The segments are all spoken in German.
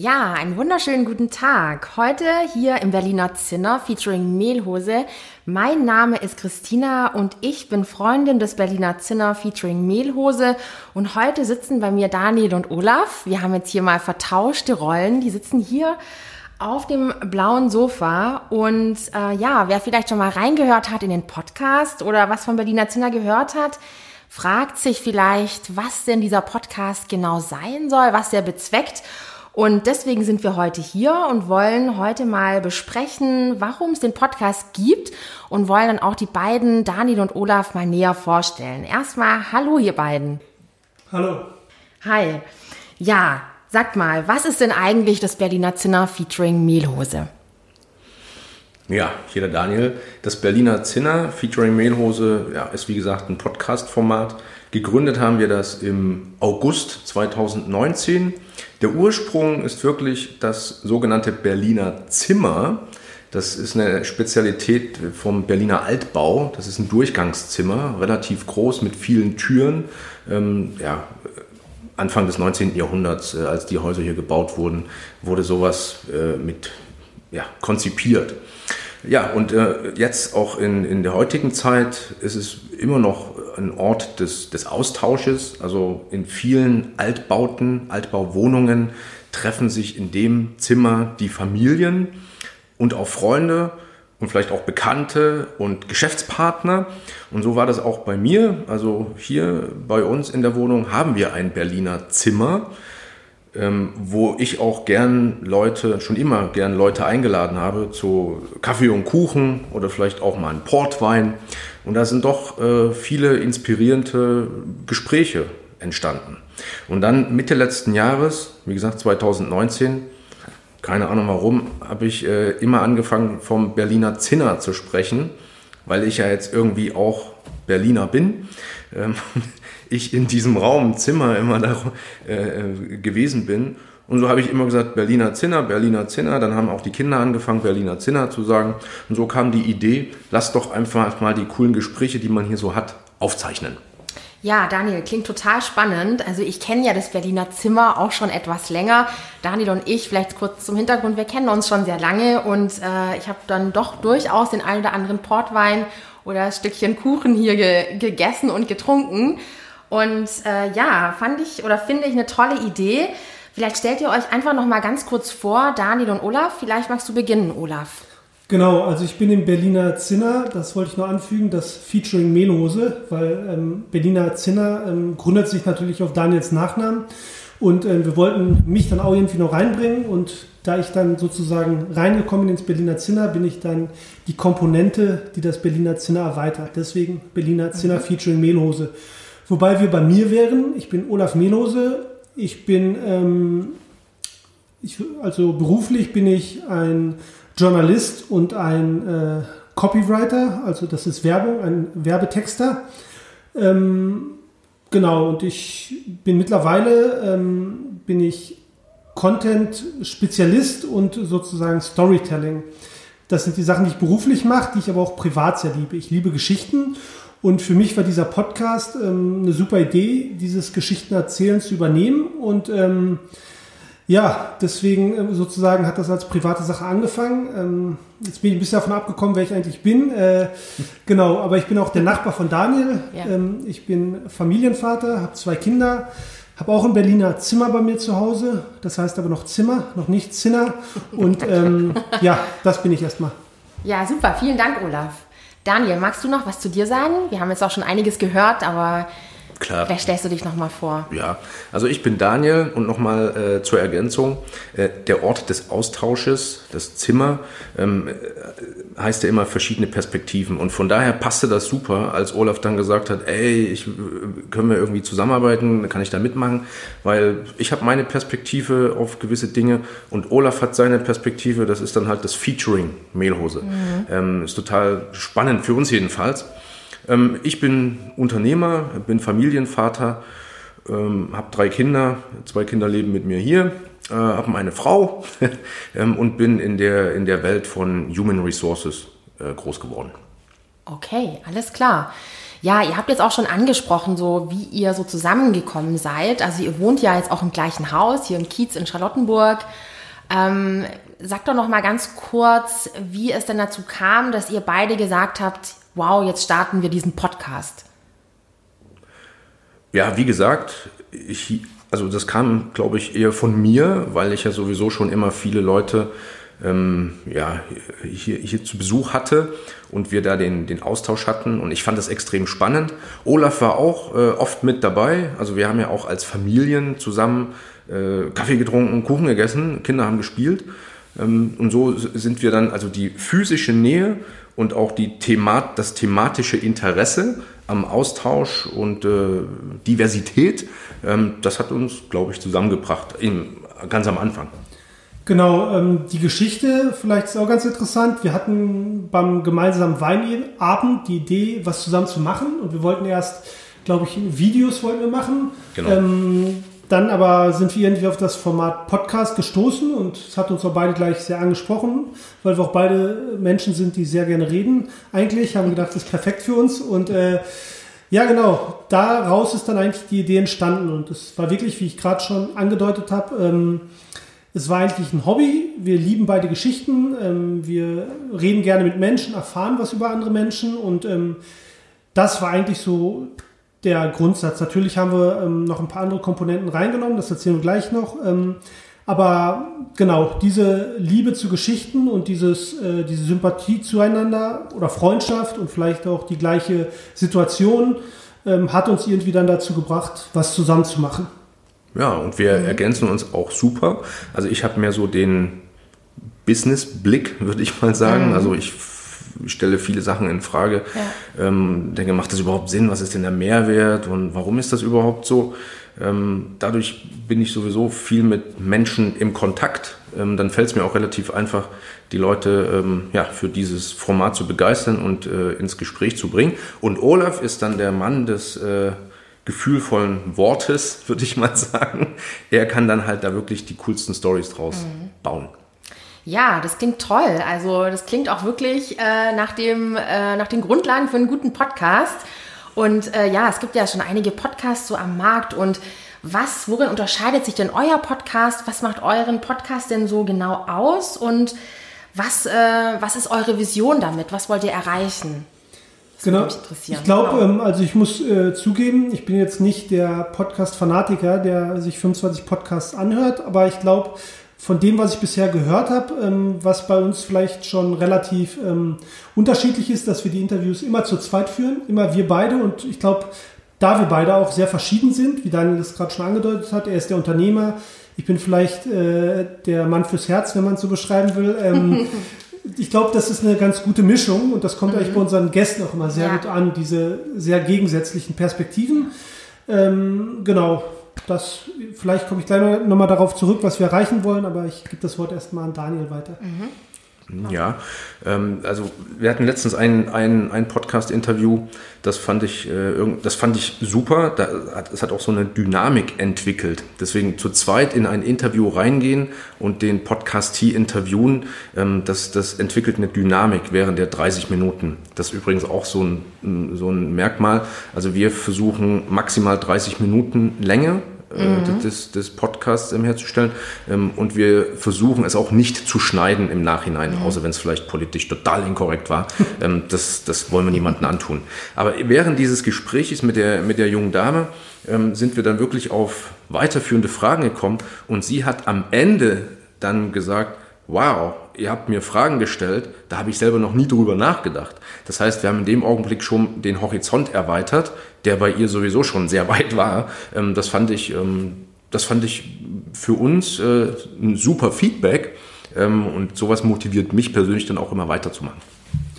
Ja, einen wunderschönen guten Tag. Heute hier im Berliner Zinner featuring Mehlhose. Mein Name ist Christina und ich bin Freundin des Berliner Zinner featuring Mehlhose. Und heute sitzen bei mir Daniel und Olaf. Wir haben jetzt hier mal vertauschte Rollen. Die sitzen hier auf dem blauen Sofa. Und äh, ja, wer vielleicht schon mal reingehört hat in den Podcast oder was von Berliner Zinner gehört hat, fragt sich vielleicht, was denn dieser Podcast genau sein soll, was der bezweckt. Und deswegen sind wir heute hier und wollen heute mal besprechen, warum es den Podcast gibt und wollen dann auch die beiden, Daniel und Olaf, mal näher vorstellen. Erstmal, hallo ihr beiden. Hallo. Hi. Ja, Sagt mal, was ist denn eigentlich das Berliner Zinner featuring Mehlhose? Ja, hier der Daniel. Das Berliner Zinner featuring Mehlhose ja, ist wie gesagt ein Podcast-Format. Gegründet haben wir das im August 2019. Der Ursprung ist wirklich das sogenannte Berliner Zimmer. Das ist eine Spezialität vom Berliner Altbau. Das ist ein Durchgangszimmer, relativ groß mit vielen Türen. Ähm, ja, Anfang des 19. Jahrhunderts, äh, als die Häuser hier gebaut wurden, wurde sowas äh, mit ja, konzipiert. Ja, und äh, jetzt auch in, in der heutigen Zeit ist es immer noch ein Ort des, des Austausches. Also in vielen Altbauten, Altbauwohnungen treffen sich in dem Zimmer die Familien und auch Freunde und vielleicht auch Bekannte und Geschäftspartner. Und so war das auch bei mir. Also hier bei uns in der Wohnung haben wir ein Berliner Zimmer, ähm, wo ich auch gern Leute, schon immer gern Leute eingeladen habe zu Kaffee und Kuchen oder vielleicht auch mal einen Portwein. Und da sind doch äh, viele inspirierende Gespräche entstanden. Und dann Mitte letzten Jahres, wie gesagt 2019, keine Ahnung warum, habe ich äh, immer angefangen vom Berliner Zinner zu sprechen, weil ich ja jetzt irgendwie auch Berliner bin. Ähm, ich in diesem Raum, Zimmer immer da äh, gewesen bin. Und so habe ich immer gesagt, Berliner Zinner, Berliner Zinner. Dann haben auch die Kinder angefangen, Berliner Zinner zu sagen. Und so kam die Idee, lass doch einfach mal die coolen Gespräche, die man hier so hat, aufzeichnen. Ja, Daniel, klingt total spannend. Also ich kenne ja das Berliner Zimmer auch schon etwas länger. Daniel und ich, vielleicht kurz zum Hintergrund, wir kennen uns schon sehr lange und äh, ich habe dann doch durchaus den einen oder anderen Portwein oder ein Stückchen Kuchen hier ge gegessen und getrunken. Und äh, ja, fand ich oder finde ich eine tolle Idee. Vielleicht stellt ihr euch einfach noch mal ganz kurz vor, Daniel und Olaf. Vielleicht magst du beginnen, Olaf. Genau, also ich bin im Berliner Zinner, das wollte ich nur anfügen, das Featuring Mehlhose, weil ähm, Berliner Zinner ähm, gründet sich natürlich auf Daniels Nachnamen und äh, wir wollten mich dann auch irgendwie noch reinbringen und da ich dann sozusagen reingekommen ins Berliner Zinner, bin ich dann die Komponente, die das Berliner Zinner erweitert. Deswegen Berliner Zinner mhm. Featuring Mehlhose. Wobei wir bei mir wären, ich bin Olaf Mehlhose, ich bin, ähm, ich, also beruflich bin ich ein Journalist und ein äh, Copywriter, also das ist Werbung, ein Werbetexter. Ähm, genau, und ich bin mittlerweile ähm, bin ich Content-Spezialist und sozusagen Storytelling. Das sind die Sachen, die ich beruflich mache, die ich aber auch privat sehr liebe. Ich liebe Geschichten und für mich war dieser Podcast ähm, eine super Idee, dieses Geschichtenerzählen zu übernehmen und ähm, ja, deswegen ähm, sozusagen hat das als private Sache angefangen. Ähm, jetzt bin ich ein bisschen davon abgekommen, wer ich eigentlich bin. Äh, genau, aber ich bin auch der Nachbar von Daniel. Ja. Ähm, ich bin Familienvater, habe zwei Kinder, habe auch ein Berliner Zimmer bei mir zu Hause. Das heißt aber noch Zimmer, noch nicht Zinner. Und ähm, ja, das bin ich erstmal. Ja, super. Vielen Dank, Olaf. Daniel, magst du noch was zu dir sagen? Wir haben jetzt auch schon einiges gehört, aber Klar. Vielleicht stellst du dich nochmal vor. Ja, also ich bin Daniel und nochmal äh, zur Ergänzung. Äh, der Ort des Austausches, das Zimmer, ähm, äh, heißt ja immer verschiedene Perspektiven. Und von daher passte das super, als Olaf dann gesagt hat, ey, ich, können wir irgendwie zusammenarbeiten, kann ich da mitmachen? Weil ich habe meine Perspektive auf gewisse Dinge und Olaf hat seine Perspektive, das ist dann halt das Featuring Mehlhose. Mhm. Ähm, ist total spannend, für uns jedenfalls. Ähm, ich bin Unternehmer, bin Familienvater, ähm, habe drei Kinder, zwei Kinder leben mit mir hier, äh, habe eine Frau ähm, und bin in der, in der Welt von Human Resources äh, groß geworden. Okay, alles klar. Ja, ihr habt jetzt auch schon angesprochen, so wie ihr so zusammengekommen seid. Also ihr wohnt ja jetzt auch im gleichen Haus, hier im Kiez in Charlottenburg. Ähm, sagt doch noch mal ganz kurz, wie es denn dazu kam, dass ihr beide gesagt habt, wow, jetzt starten wir diesen Podcast? Ja, wie gesagt, ich, also das kam, glaube ich, eher von mir, weil ich ja sowieso schon immer viele Leute ähm, ja, hier, hier zu Besuch hatte und wir da den, den Austausch hatten und ich fand das extrem spannend. Olaf war auch äh, oft mit dabei, also wir haben ja auch als Familien zusammen äh, Kaffee getrunken, Kuchen gegessen, Kinder haben gespielt ähm, und so sind wir dann, also die physische Nähe und auch die Themat, das thematische Interesse am Austausch und äh, Diversität, ähm, das hat uns, glaube ich, zusammengebracht, im, ganz am Anfang. Genau, ähm, die Geschichte vielleicht ist auch ganz interessant. Wir hatten beim gemeinsamen Weinabend die Idee, was zusammen zu machen und wir wollten erst, glaube ich, Videos wollten wir machen. Genau. Ähm, dann aber sind wir irgendwie auf das Format Podcast gestoßen und es hat uns auch beide gleich sehr angesprochen, weil wir auch beide Menschen sind, die sehr gerne reden. Eigentlich haben wir gedacht, das ist perfekt für uns und äh, ja, genau. Daraus ist dann eigentlich die Idee entstanden und es war wirklich, wie ich gerade schon angedeutet habe, ähm, es war eigentlich ein Hobby. Wir lieben beide Geschichten. Ähm, wir reden gerne mit Menschen, erfahren was über andere Menschen und ähm, das war eigentlich so der Grundsatz. Natürlich haben wir ähm, noch ein paar andere Komponenten reingenommen, das erzählen wir gleich noch. Ähm, aber genau, diese Liebe zu Geschichten und dieses, äh, diese Sympathie zueinander oder Freundschaft und vielleicht auch die gleiche Situation ähm, hat uns irgendwie dann dazu gebracht, was zusammen zu machen. Ja, und wir mhm. ergänzen uns auch super. Also ich habe mehr so den Business-Blick, würde ich mal sagen. Mhm. Also ich stelle viele Sachen in Frage. Ja. Ähm, denke, macht das überhaupt Sinn? Was ist denn der Mehrwert und warum ist das überhaupt so? Ähm, dadurch bin ich sowieso viel mit Menschen im Kontakt. Ähm, dann fällt es mir auch relativ einfach, die Leute ähm, ja, für dieses Format zu begeistern und äh, ins Gespräch zu bringen. Und Olaf ist dann der Mann des äh, gefühlvollen Wortes, würde ich mal sagen. Er kann dann halt da wirklich die coolsten Stories draus mhm. bauen. Ja, das klingt toll. Also das klingt auch wirklich äh, nach, dem, äh, nach den Grundlagen für einen guten Podcast. Und äh, ja, es gibt ja schon einige Podcasts so am Markt. Und was, worin unterscheidet sich denn euer Podcast? Was macht euren Podcast denn so genau aus? Und was, äh, was ist eure Vision damit? Was wollt ihr erreichen? Das genau. Ich glaube, genau. ähm, also ich muss äh, zugeben, ich bin jetzt nicht der Podcast-Fanatiker, der sich 25 Podcasts anhört, aber ich glaube, von dem, was ich bisher gehört habe, ähm, was bei uns vielleicht schon relativ ähm, unterschiedlich ist, dass wir die Interviews immer zu zweit führen, immer wir beide. Und ich glaube, da wir beide auch sehr verschieden sind, wie Daniel das gerade schon angedeutet hat, er ist der Unternehmer, ich bin vielleicht äh, der Mann fürs Herz, wenn man es so beschreiben will. Ähm, ich glaube, das ist eine ganz gute Mischung und das kommt mhm. eigentlich bei unseren Gästen auch immer sehr ja. gut an, diese sehr gegensätzlichen Perspektiven. Ähm, genau, das, vielleicht komme ich gleich nochmal darauf zurück, was wir erreichen wollen, aber ich gebe das Wort erstmal an Daniel weiter. Mhm. Ja, ähm, also wir hatten letztens ein, ein, ein Podcast-Interview, das fand ich, äh, das fand ich super. Da hat, es hat auch so eine Dynamik entwickelt. Deswegen zu zweit in ein Interview reingehen und den Podcast-T interviewen, ähm, das, das entwickelt eine Dynamik während der 30 Minuten. Das ist übrigens auch so ein, so ein Merkmal. Also wir versuchen maximal 30 Minuten Länge mhm. des, des Podcasts herzustellen. Ähm, und wir versuchen es auch nicht zu schneiden im Nachhinein, mhm. außer wenn es vielleicht politisch total inkorrekt war. Ähm, das, das wollen wir niemandem antun. Aber während dieses Gesprächs mit der, mit der jungen Dame ähm, sind wir dann wirklich auf weiterführende Fragen gekommen und sie hat am Ende dann gesagt, wow, ihr habt mir Fragen gestellt, da habe ich selber noch nie drüber nachgedacht. Das heißt, wir haben in dem Augenblick schon den Horizont erweitert, der bei ihr sowieso schon sehr weit war. Ähm, das fand ich, ähm, das fand ich für uns äh, ein super Feedback ähm, und sowas motiviert mich persönlich dann auch immer weiterzumachen.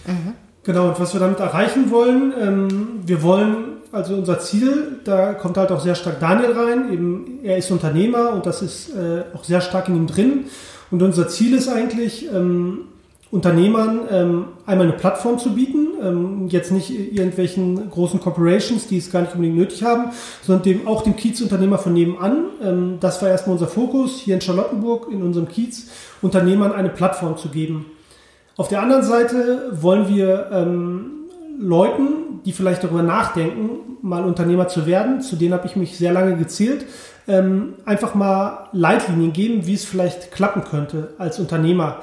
Mhm. Genau, und was wir damit erreichen wollen, wir wollen, also unser Ziel, da kommt halt auch sehr stark Daniel rein, eben er ist Unternehmer und das ist äh, auch sehr stark in ihm drin. Und unser Ziel ist eigentlich, ähm, Unternehmern ähm, einmal eine Plattform zu bieten, ähm, jetzt nicht irgendwelchen großen Corporations, die es gar nicht unbedingt nötig haben, sondern dem, auch dem Kiezunternehmer von nebenan. Ähm, das war erstmal unser Fokus hier in Charlottenburg, in unserem Kiez, Unternehmern eine Plattform zu geben. Auf der anderen Seite wollen wir ähm, Leuten, die vielleicht darüber nachdenken, mal Unternehmer zu werden, zu denen habe ich mich sehr lange gezählt, ähm, einfach mal Leitlinien geben, wie es vielleicht klappen könnte als Unternehmer.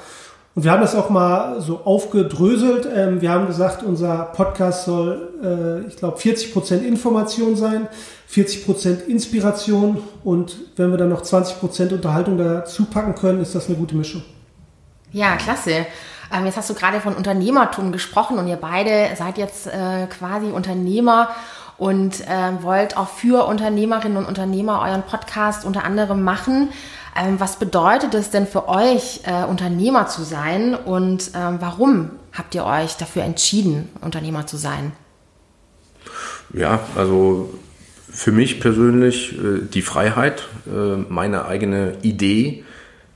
Und wir haben das auch mal so aufgedröselt. Ähm, wir haben gesagt, unser Podcast soll, äh, ich glaube, 40 Prozent Information sein, 40 Prozent Inspiration und wenn wir dann noch 20 Prozent Unterhaltung dazu packen können, ist das eine gute Mischung. Ja, klasse. Ähm, jetzt hast du gerade von Unternehmertum gesprochen und ihr beide seid jetzt äh, quasi Unternehmer und äh, wollt auch für Unternehmerinnen und Unternehmer euren Podcast unter anderem machen. Ähm, was bedeutet es denn für euch, äh, Unternehmer zu sein und ähm, warum habt ihr euch dafür entschieden, Unternehmer zu sein? Ja, also für mich persönlich äh, die Freiheit, äh, meine eigene Idee,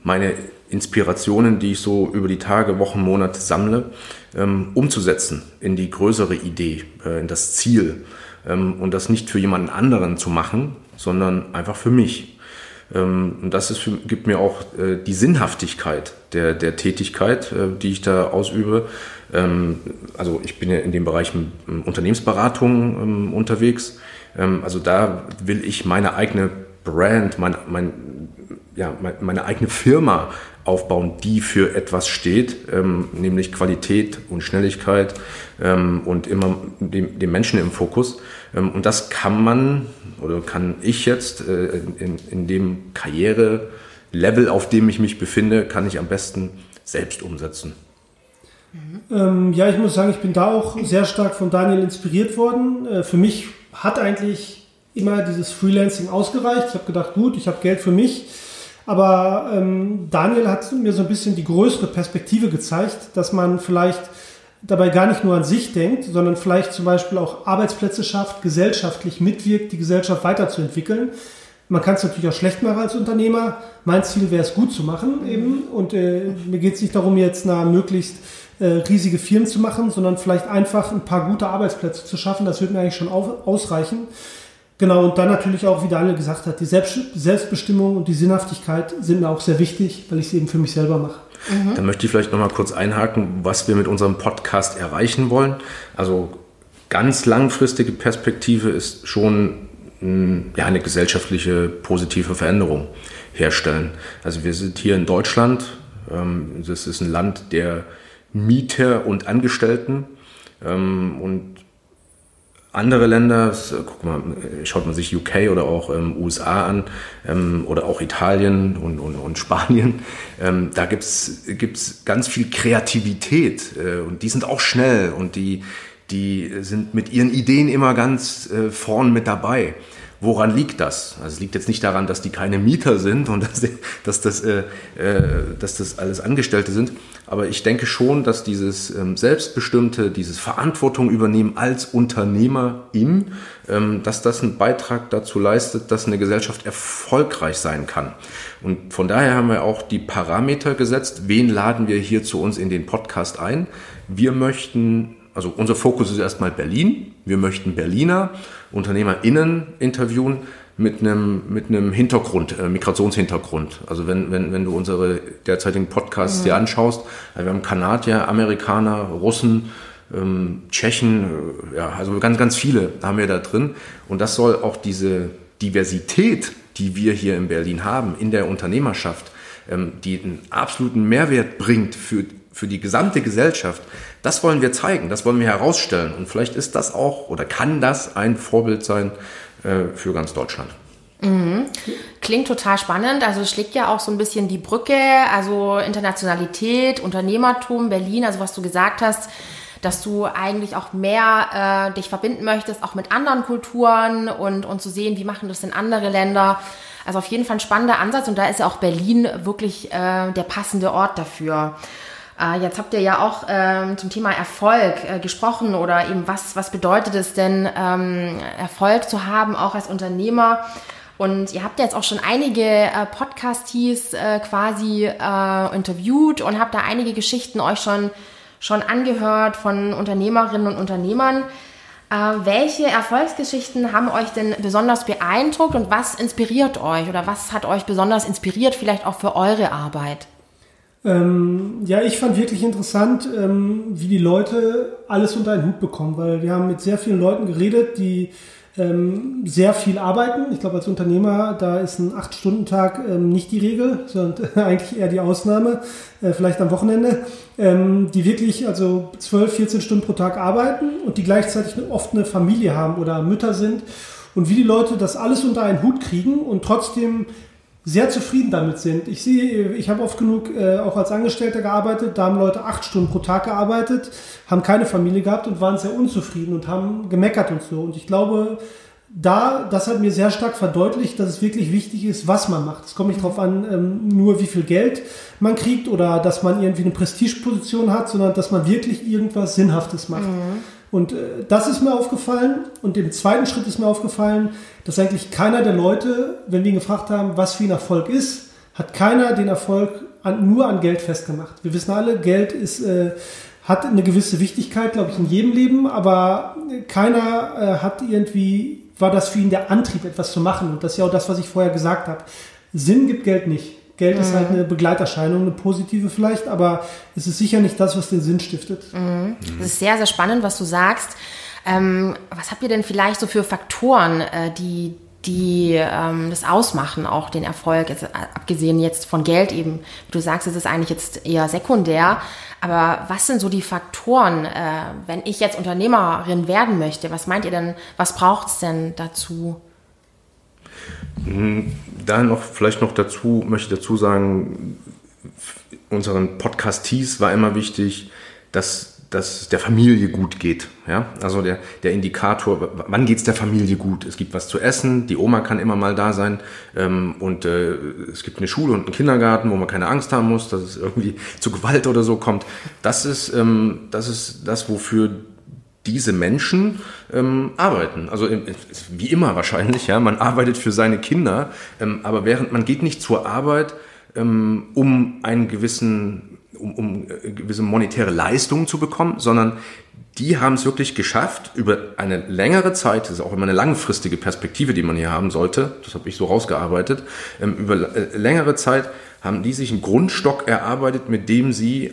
meine Inspirationen, die ich so über die Tage, Wochen, Monate sammle, ähm, umzusetzen in die größere Idee, äh, in das Ziel und das nicht für jemanden anderen zu machen, sondern einfach für mich. Ähm, und das für, gibt mir auch äh, die Sinnhaftigkeit der, der Tätigkeit, äh, die ich da ausübe. Ähm, also ich bin ja in dem Bereich Unternehmensberatung ähm, unterwegs. also da will ich meine eigene Brand, mein, mein, ja, meine eigene Firma aufbauen, die für etwas steht, ähm, nämlich Qualität und Schnelligkeit ähm, und immer dem Menschen im Fokus. Ähm, und das kann man oder kann ich jetzt äh, in, in dem Karrierelevel, auf dem ich mich befinde, kann ich am besten selbst umsetzen. Mhm. ja, ich muss sagen, ich bin da auch sehr stark von Daniel inspiriert worden. Äh, für mich hat eigentlich immer dieses Freelancing ausgereicht. Ich habe gedacht, gut, ich habe Geld für mich aber ähm, Daniel hat mir so ein bisschen die größere Perspektive gezeigt, dass man vielleicht dabei gar nicht nur an sich denkt, sondern vielleicht zum Beispiel auch Arbeitsplätze schafft, gesellschaftlich mitwirkt, die Gesellschaft weiterzuentwickeln. Man kann es natürlich auch schlecht machen als Unternehmer. Mein Ziel wäre es gut zu machen eben. Und äh, mir geht es nicht darum, jetzt eine möglichst äh, riesige Firmen zu machen, sondern vielleicht einfach ein paar gute Arbeitsplätze zu schaffen. Das würde mir eigentlich schon auf, ausreichen. Genau, und dann natürlich auch, wie Daniel gesagt hat, die Selbst Selbstbestimmung und die Sinnhaftigkeit sind mir auch sehr wichtig, weil ich sie eben für mich selber mache. Mhm. Dann möchte ich vielleicht nochmal kurz einhaken, was wir mit unserem Podcast erreichen wollen. Also ganz langfristige Perspektive ist schon ja, eine gesellschaftliche positive Veränderung herstellen. Also wir sind hier in Deutschland, ähm, das ist ein Land der Mieter und Angestellten ähm, und andere Länder, guck mal, schaut man sich UK oder auch ähm, USA an ähm, oder auch Italien und, und, und Spanien, ähm, da gibt's gibt's ganz viel Kreativität äh, und die sind auch schnell und die, die sind mit ihren Ideen immer ganz äh, vorn mit dabei. Woran liegt das? Also es liegt jetzt nicht daran, dass die keine Mieter sind und dass, dass, das, äh, äh, dass das alles Angestellte sind, aber ich denke schon, dass dieses ähm, Selbstbestimmte, dieses Verantwortung übernehmen als Unternehmerin, ähm, dass das einen Beitrag dazu leistet, dass eine Gesellschaft erfolgreich sein kann. Und von daher haben wir auch die Parameter gesetzt, wen laden wir hier zu uns in den Podcast ein. Wir möchten also unser Fokus ist erstmal Berlin. Wir möchten Berliner UnternehmerInnen interviewen mit einem, mit einem Hintergrund, äh, Migrationshintergrund. Also wenn, wenn, wenn du unsere derzeitigen Podcasts mhm. dir anschaust, äh, wir haben Kanadier, Amerikaner, Russen, ähm, Tschechen, äh, ja, also ganz, ganz viele haben wir da drin. Und das soll auch diese Diversität, die wir hier in Berlin haben, in der Unternehmerschaft, ähm, die einen absoluten Mehrwert bringt für, für die gesamte Gesellschaft, das wollen wir zeigen, das wollen wir herausstellen. Und vielleicht ist das auch oder kann das ein Vorbild sein äh, für ganz Deutschland. Mhm. Klingt total spannend. Also schlägt ja auch so ein bisschen die Brücke, also Internationalität, Unternehmertum, Berlin, also was du gesagt hast, dass du eigentlich auch mehr äh, dich verbinden möchtest, auch mit anderen Kulturen und, und zu sehen, wie machen das denn andere Länder. Also auf jeden Fall ein spannender Ansatz und da ist ja auch Berlin wirklich äh, der passende Ort dafür. Äh, jetzt habt ihr ja auch ähm, zum Thema Erfolg äh, gesprochen oder eben was, was bedeutet es denn, ähm, Erfolg zu haben, auch als Unternehmer. Und ihr habt jetzt auch schon einige äh, Podcasties äh, quasi äh, interviewt und habt da einige Geschichten euch schon, schon angehört von Unternehmerinnen und Unternehmern. Äh, welche Erfolgsgeschichten haben euch denn besonders beeindruckt und was inspiriert euch oder was hat euch besonders inspiriert, vielleicht auch für eure Arbeit? Ähm, ja, ich fand wirklich interessant, ähm, wie die Leute alles unter einen Hut bekommen, weil wir haben mit sehr vielen Leuten geredet, die ähm, sehr viel arbeiten. Ich glaube, als Unternehmer, da ist ein 8-Stunden-Tag ähm, nicht die Regel, sondern eigentlich eher die Ausnahme, äh, vielleicht am Wochenende, ähm, die wirklich also 12, 14 Stunden pro Tag arbeiten und die gleichzeitig oft eine Familie haben oder Mütter sind. Und wie die Leute das alles unter einen Hut kriegen und trotzdem sehr zufrieden damit sind. Ich sehe, ich habe oft genug äh, auch als Angestellter gearbeitet, da haben Leute acht Stunden pro Tag gearbeitet, haben keine Familie gehabt und waren sehr unzufrieden und haben gemeckert und so. Und ich glaube, da, das hat mir sehr stark verdeutlicht, dass es wirklich wichtig ist, was man macht. Es kommt nicht darauf an, ähm, nur wie viel Geld man kriegt oder dass man irgendwie eine Prestigeposition hat, sondern dass man wirklich irgendwas Sinnhaftes macht. Mhm. Und äh, das ist mir aufgefallen. Und im zweiten Schritt ist mir aufgefallen, dass eigentlich keiner der Leute, wenn wir ihn gefragt haben, was für ein Erfolg ist, hat keiner den Erfolg an, nur an Geld festgemacht. Wir wissen alle, Geld ist, äh, hat eine gewisse Wichtigkeit, glaube ich, in jedem Leben, aber keiner äh, hat irgendwie, war das für ihn der Antrieb, etwas zu machen. Und das ist ja auch das, was ich vorher gesagt habe. Sinn gibt Geld nicht. Geld mhm. ist halt mhm. eine Begleiterscheinung, eine positive vielleicht, aber es ist sicher nicht das, was den Sinn stiftet. Mhm. Das ist sehr, sehr spannend, was du sagst. Ähm, was habt ihr denn vielleicht so für Faktoren, äh, die, die ähm, das ausmachen, auch den Erfolg, jetzt, äh, abgesehen jetzt von Geld eben. Du sagst, es ist eigentlich jetzt eher sekundär, aber was sind so die Faktoren, äh, wenn ich jetzt Unternehmerin werden möchte? Was meint ihr denn, was braucht es denn dazu? Hm, da noch vielleicht noch dazu, möchte ich dazu sagen, unseren Podcast-Tees war immer wichtig, dass, dass der Familie gut geht. Ja? Also der, der Indikator, wann geht es der Familie gut? Es gibt was zu essen, die Oma kann immer mal da sein ähm, und äh, es gibt eine Schule und einen Kindergarten, wo man keine Angst haben muss, dass es irgendwie zu Gewalt oder so kommt. Das ist, ähm, das, ist das, wofür diese Menschen ähm, arbeiten. Also wie immer wahrscheinlich, ja, man arbeitet für seine Kinder, ähm, aber während man geht nicht zur Arbeit, ähm, um einen gewissen, um, um äh, gewisse monetäre Leistungen zu bekommen, sondern die haben es wirklich geschafft, über eine längere Zeit, das ist auch immer eine langfristige Perspektive, die man hier haben sollte, das habe ich so rausgearbeitet, ähm, über äh, längere Zeit haben die sich einen Grundstock erarbeitet, mit dem sie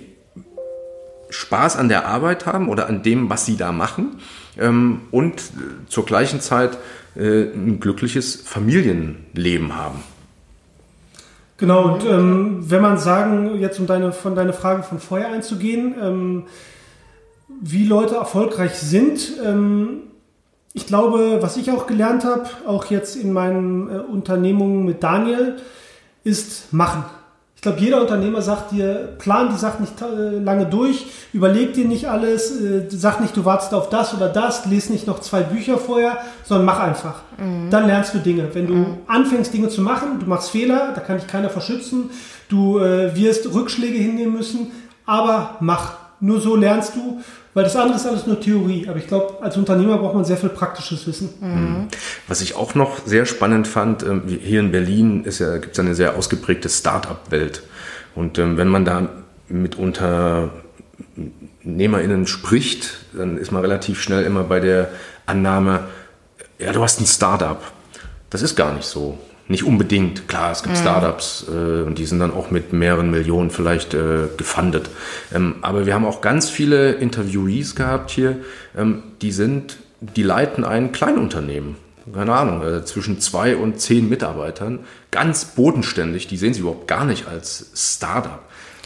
Spaß an der Arbeit haben oder an dem, was sie da machen ähm, und äh, zur gleichen Zeit äh, ein glückliches Familienleben haben. Genau, und ähm, wenn man sagen, jetzt um deine, von deine Frage von vorher einzugehen, ähm, wie Leute erfolgreich sind, ähm, ich glaube, was ich auch gelernt habe, auch jetzt in meinen äh, Unternehmungen mit Daniel, ist machen. Ich glaube, jeder Unternehmer sagt dir, plan die Sachen nicht äh, lange durch, überleg dir nicht alles, äh, sag nicht, du wartest auf das oder das, lese nicht noch zwei Bücher vorher, sondern mach einfach. Mhm. Dann lernst du Dinge. Wenn du mhm. anfängst, Dinge zu machen, du machst Fehler, da kann dich keiner verschützen, du äh, wirst Rückschläge hinnehmen müssen, aber mach. Nur so lernst du weil das andere ist alles nur Theorie. Aber ich glaube, als Unternehmer braucht man sehr viel praktisches Wissen. Mhm. Was ich auch noch sehr spannend fand, ähm, hier in Berlin ja, gibt es eine sehr ausgeprägte Start-up-Welt. Und ähm, wenn man da mit UnternehmerInnen spricht, dann ist man relativ schnell immer bei der Annahme, ja, du hast ein Start-up. Das ist gar nicht so. Nicht unbedingt. Klar, es gibt mhm. Startups äh, und die sind dann auch mit mehreren Millionen vielleicht äh, gefundet. Ähm, aber wir haben auch ganz viele Interviewees gehabt hier, ähm, die sind, die leiten ein Kleinunternehmen. Keine Ahnung, äh, zwischen zwei und zehn Mitarbeitern. Ganz bodenständig, die sehen sie überhaupt gar nicht als Startup.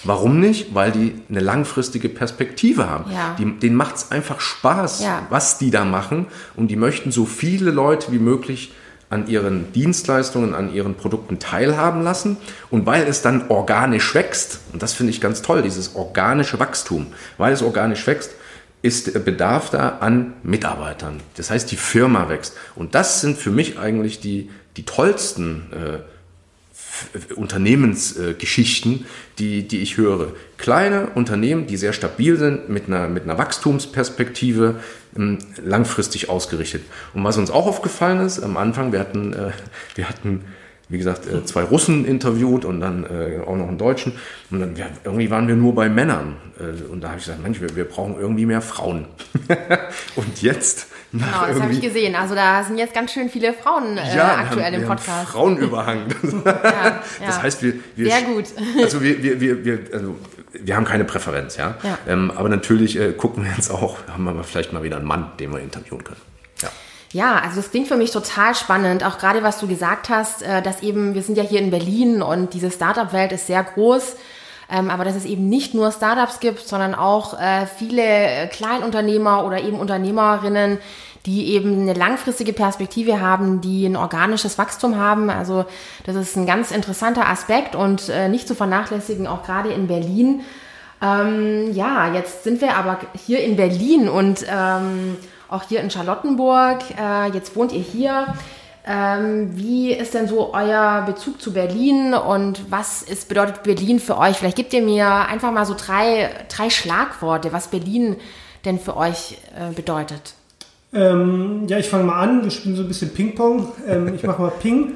Warum nicht? Weil die eine langfristige Perspektive haben. Ja. Die, denen macht es einfach Spaß, ja. was die da machen. Und die möchten so viele Leute wie möglich an ihren Dienstleistungen, an ihren Produkten teilhaben lassen und weil es dann organisch wächst, und das finde ich ganz toll, dieses organische Wachstum, weil es organisch wächst, ist Bedarf da an Mitarbeitern. Das heißt, die Firma wächst. Und das sind für mich eigentlich die, die tollsten äh, Unternehmensgeschichten, die, die ich höre. Kleine Unternehmen, die sehr stabil sind, mit einer, mit einer Wachstumsperspektive, ähm, langfristig ausgerichtet. Und was uns auch aufgefallen ist, am Anfang, wir hatten, äh, wir hatten wie gesagt, äh, zwei Russen interviewt und dann äh, auch noch einen Deutschen. Und dann ja, irgendwie waren wir nur bei Männern. und da habe ich gesagt, Mensch, wir, wir brauchen irgendwie mehr Frauen. und jetzt Genau, das habe ich gesehen. Also da sind jetzt ganz schön viele Frauen äh, ja, aktuell haben, im Podcast. Frauenüberhang. ja, das heißt, wir, wir sehr gut. Also wir, wir, wir, wir, also wir haben keine Präferenz, ja. ja. Ähm, aber natürlich äh, gucken wir jetzt auch, haben wir vielleicht mal wieder einen Mann, den wir interviewen können. Ja. Ja, also das klingt für mich total spannend, auch gerade was du gesagt hast, äh, dass eben, wir sind ja hier in Berlin und diese Startup-Welt ist sehr groß ähm, aber dass es eben nicht nur Startups gibt, sondern auch äh, viele Kleinunternehmer oder eben Unternehmerinnen, die eben eine langfristige Perspektive haben, die ein organisches Wachstum haben. Also das ist ein ganz interessanter Aspekt und äh, nicht zu vernachlässigen, auch gerade in Berlin. Ähm, ja, jetzt sind wir aber hier in Berlin und ähm, auch hier in Charlottenburg. Äh, jetzt wohnt ihr hier. Ähm, wie ist denn so euer Bezug zu Berlin und was ist, bedeutet Berlin für euch? Vielleicht gebt ihr mir einfach mal so drei, drei Schlagworte, was Berlin denn für euch äh, bedeutet. Ähm, ja, ich fange mal an. Wir spielen so ein bisschen Ping-Pong. Ähm, ich mache mal Ping.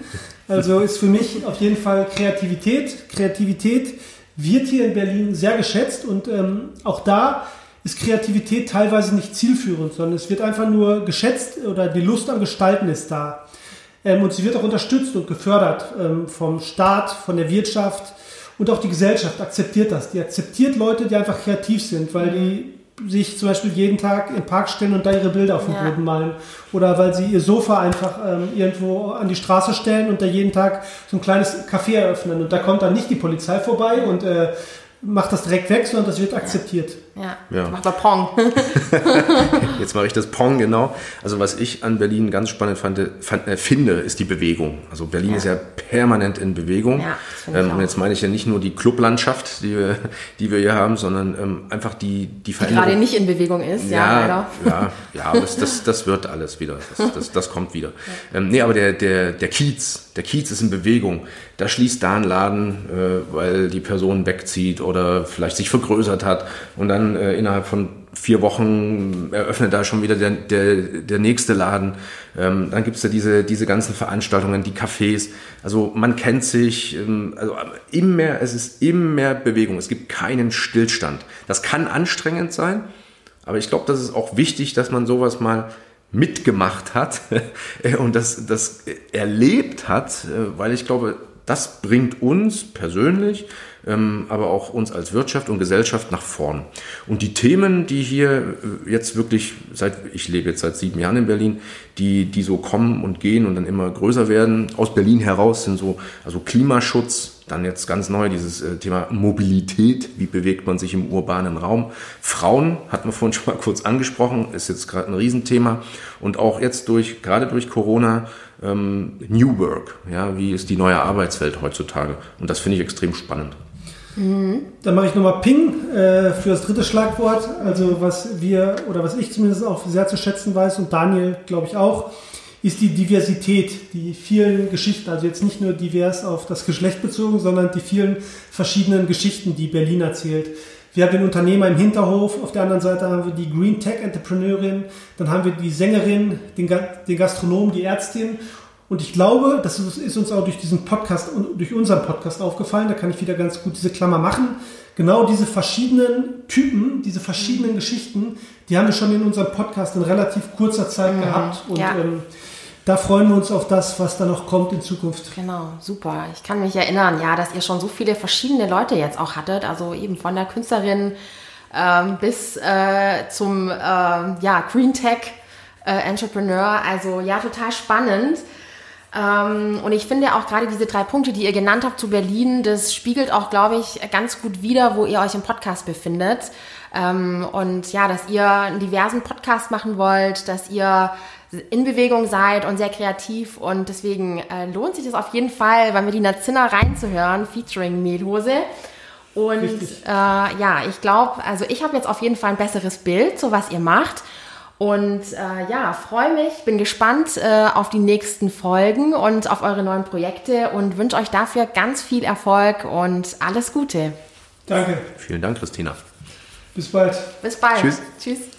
Also ist für mich auf jeden Fall Kreativität. Kreativität wird hier in Berlin sehr geschätzt und ähm, auch da ist Kreativität teilweise nicht zielführend, sondern es wird einfach nur geschätzt oder die Lust am Gestalten ist da. Ähm, und sie wird auch unterstützt und gefördert ähm, vom Staat, von der Wirtschaft und auch die Gesellschaft akzeptiert das. Die akzeptiert Leute, die einfach kreativ sind, weil die sich zum Beispiel jeden Tag im Park stellen und da ihre Bilder auf den ja. Boden malen. Oder weil sie ihr Sofa einfach ähm, irgendwo an die Straße stellen und da jeden Tag so ein kleines Café eröffnen. Und da kommt dann nicht die Polizei vorbei und äh, macht das direkt weg, sondern das wird akzeptiert. Ja, ja. macht mal Pong. Jetzt mache ich das Pong, genau. Also was ich an Berlin ganz spannend fand, fand, äh, finde, ist die Bewegung. Also Berlin ja. ist ja permanent in Bewegung. Ja, ähm, und jetzt meine ich ja nicht nur die Clublandschaft, die wir, die wir hier haben, sondern ähm, einfach die, die Veränderung. Die gerade nicht in Bewegung ist, ja, ja leider. Ja, ja das, das, das wird alles wieder. Das, das, das kommt wieder. Ja. Ähm, nee, aber der, der, der Kiez, der Kiez ist in Bewegung. Da schließt da ein Laden, äh, weil die Person wegzieht oder vielleicht sich vergrößert hat und dann äh, innerhalb von vier Wochen eröffnet da schon wieder der, der, der nächste Laden. Ähm, dann gibt's da diese, diese ganzen Veranstaltungen, die Cafés. Also man kennt sich, ähm, also immer es ist immer mehr Bewegung. Es gibt keinen Stillstand. Das kann anstrengend sein, aber ich glaube, das ist auch wichtig, dass man sowas mal mitgemacht hat und das, das erlebt hat, äh, weil ich glaube, das bringt uns persönlich aber auch uns als Wirtschaft und Gesellschaft nach vorn. Und die Themen, die hier äh, jetzt wirklich seit, ich lebe jetzt seit sieben Jahren in Berlin, die, die so kommen und gehen und dann immer größer werden, aus Berlin heraus sind so, also Klimaschutz, dann jetzt ganz neu dieses äh, Thema Mobilität, wie bewegt man sich im urbanen Raum. Frauen, hatten wir vorhin schon mal kurz angesprochen, ist jetzt gerade ein Riesenthema. Und auch jetzt durch, gerade durch Corona, ähm, New Work, ja, wie ist die neue Arbeitswelt heutzutage? Und das finde ich extrem spannend. Dann mache ich nochmal Ping äh, für das dritte Schlagwort. Also was wir oder was ich zumindest auch sehr zu schätzen weiß und Daniel glaube ich auch, ist die Diversität, die vielen Geschichten, also jetzt nicht nur divers auf das Geschlecht bezogen, sondern die vielen verschiedenen Geschichten, die Berlin erzählt. Wir haben den Unternehmer im Hinterhof, auf der anderen Seite haben wir die Green Tech Entrepreneurin, dann haben wir die Sängerin, den, den Gastronomen, die Ärztin und ich glaube, das ist uns auch durch diesen Podcast und durch unseren Podcast aufgefallen, da kann ich wieder ganz gut diese Klammer machen. Genau diese verschiedenen Typen, diese verschiedenen mhm. Geschichten, die haben wir schon in unserem Podcast in relativ kurzer Zeit mhm. gehabt. Und ja. ähm, da freuen wir uns auf das, was da noch kommt in Zukunft. Genau, super. Ich kann mich erinnern, ja, dass ihr schon so viele verschiedene Leute jetzt auch hattet, also eben von der Künstlerin ähm, bis äh, zum äh, ja, Green Tech äh, Entrepreneur. Also ja, total spannend. Ähm, und ich finde auch gerade diese drei Punkte, die ihr genannt habt zu Berlin, das spiegelt auch, glaube ich, ganz gut wider, wo ihr euch im Podcast befindet. Ähm, und ja, dass ihr einen diversen Podcast machen wollt, dass ihr in Bewegung seid und sehr kreativ und deswegen äh, lohnt sich das auf jeden Fall, bei Medina Zinner reinzuhören, featuring Mehlhose. Und äh, ja, ich glaube, also ich habe jetzt auf jeden Fall ein besseres Bild, so was ihr macht. Und äh, ja, freue mich, bin gespannt äh, auf die nächsten Folgen und auf eure neuen Projekte und wünsche euch dafür ganz viel Erfolg und alles Gute. Danke. Vielen Dank, Christina. Bis bald. Bis bald. Tschüss. Tschüss.